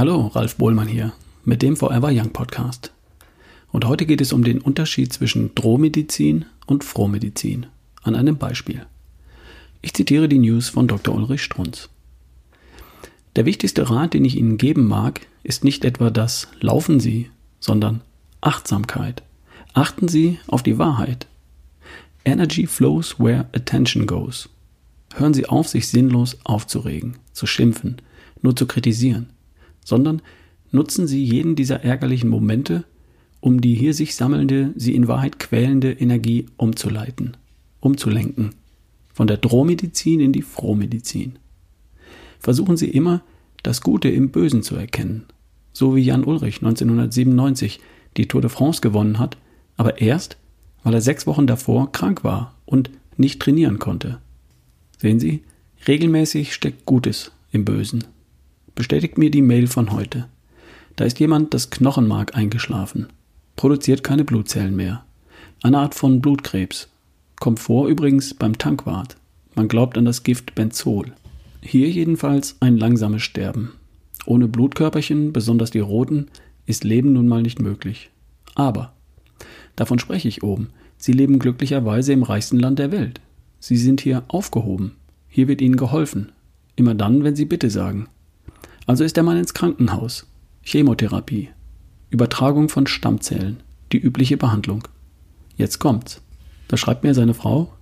Hallo, Ralf Bohlmann hier mit dem Forever Young Podcast. Und heute geht es um den Unterschied zwischen Drohmedizin und Frohmedizin an einem Beispiel. Ich zitiere die News von Dr. Ulrich Strunz. Der wichtigste Rat, den ich Ihnen geben mag, ist nicht etwa das Laufen Sie, sondern Achtsamkeit. Achten Sie auf die Wahrheit. Energy flows where attention goes. Hören Sie auf, sich sinnlos aufzuregen, zu schimpfen, nur zu kritisieren, sondern nutzen Sie jeden dieser ärgerlichen Momente, um die hier sich sammelnde, sie in Wahrheit quälende Energie umzuleiten, umzulenken. Von der Drohmedizin in die Frohmedizin. Versuchen Sie immer, das Gute im Bösen zu erkennen. So wie Jan Ulrich 1997 die Tour de France gewonnen hat, aber erst, weil er sechs Wochen davor krank war und nicht trainieren konnte. Sehen Sie, regelmäßig steckt Gutes im Bösen. Bestätigt mir die Mail von heute. Da ist jemand das Knochenmark eingeschlafen, produziert keine Blutzellen mehr. Eine Art von Blutkrebs. Kommt vor übrigens beim Tankwart. Man glaubt an das Gift Benzol. Hier jedenfalls ein langsames Sterben. Ohne Blutkörperchen, besonders die roten, ist Leben nun mal nicht möglich. Aber, davon spreche ich oben, Sie leben glücklicherweise im reichsten Land der Welt. Sie sind hier aufgehoben. Hier wird Ihnen geholfen. Immer dann, wenn Sie Bitte sagen. Also ist der Mann ins Krankenhaus. Chemotherapie. Übertragung von Stammzellen. Die übliche Behandlung. Jetzt kommt's. Da schreibt mir seine Frau.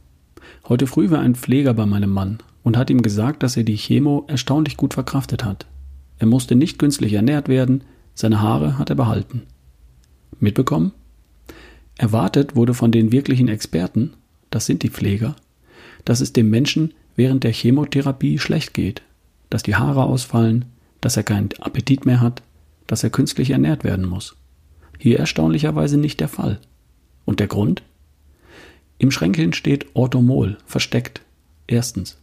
Heute früh war ein Pfleger bei meinem Mann und hat ihm gesagt, dass er die Chemo erstaunlich gut verkraftet hat. Er musste nicht künstlich ernährt werden, seine Haare hat er behalten. Mitbekommen? Erwartet wurde von den wirklichen Experten, das sind die Pfleger, dass es dem Menschen während der Chemotherapie schlecht geht, dass die Haare ausfallen, dass er keinen Appetit mehr hat, dass er künstlich ernährt werden muss. Hier erstaunlicherweise nicht der Fall. Und der Grund? Im Schränkeln steht Orthomol, versteckt. Erstens.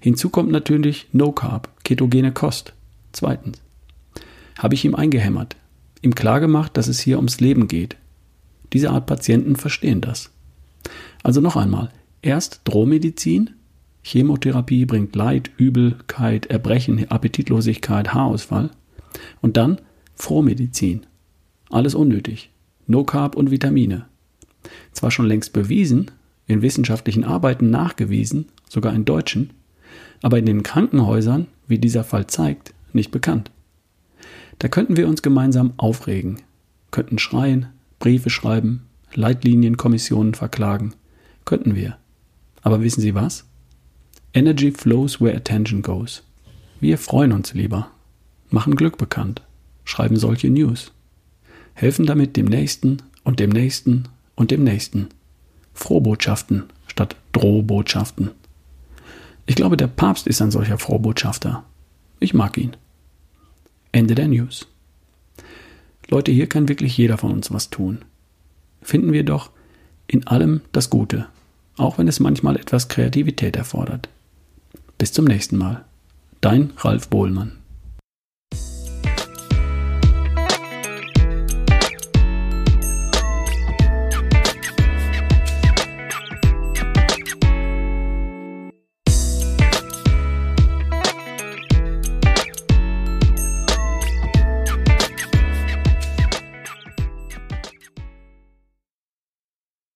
Hinzu kommt natürlich No Carb, ketogene Kost. Zweitens. Habe ich ihm eingehämmert, ihm klargemacht, dass es hier ums Leben geht. Diese Art Patienten verstehen das. Also noch einmal. Erst Drohmedizin, Chemotherapie bringt Leid, Übelkeit, Erbrechen, Appetitlosigkeit, Haarausfall. Und dann Frohmedizin. Alles unnötig. No Carb und Vitamine. Zwar schon längst bewiesen, in wissenschaftlichen Arbeiten nachgewiesen, sogar in deutschen, aber in den Krankenhäusern, wie dieser Fall zeigt, nicht bekannt. Da könnten wir uns gemeinsam aufregen, könnten schreien, Briefe schreiben, Leitlinienkommissionen verklagen, könnten wir. Aber wissen Sie was? Energy flows where attention goes. Wir freuen uns lieber, machen Glück bekannt, schreiben solche News, helfen damit dem Nächsten und dem Nächsten und dem Nächsten. Frohbotschaften statt Drohbotschaften. Ich glaube, der Papst ist ein solcher Frohbotschafter. Ich mag ihn. Ende der News. Leute, hier kann wirklich jeder von uns was tun. Finden wir doch in allem das Gute, auch wenn es manchmal etwas Kreativität erfordert. Bis zum nächsten Mal. Dein Ralf Bohlmann.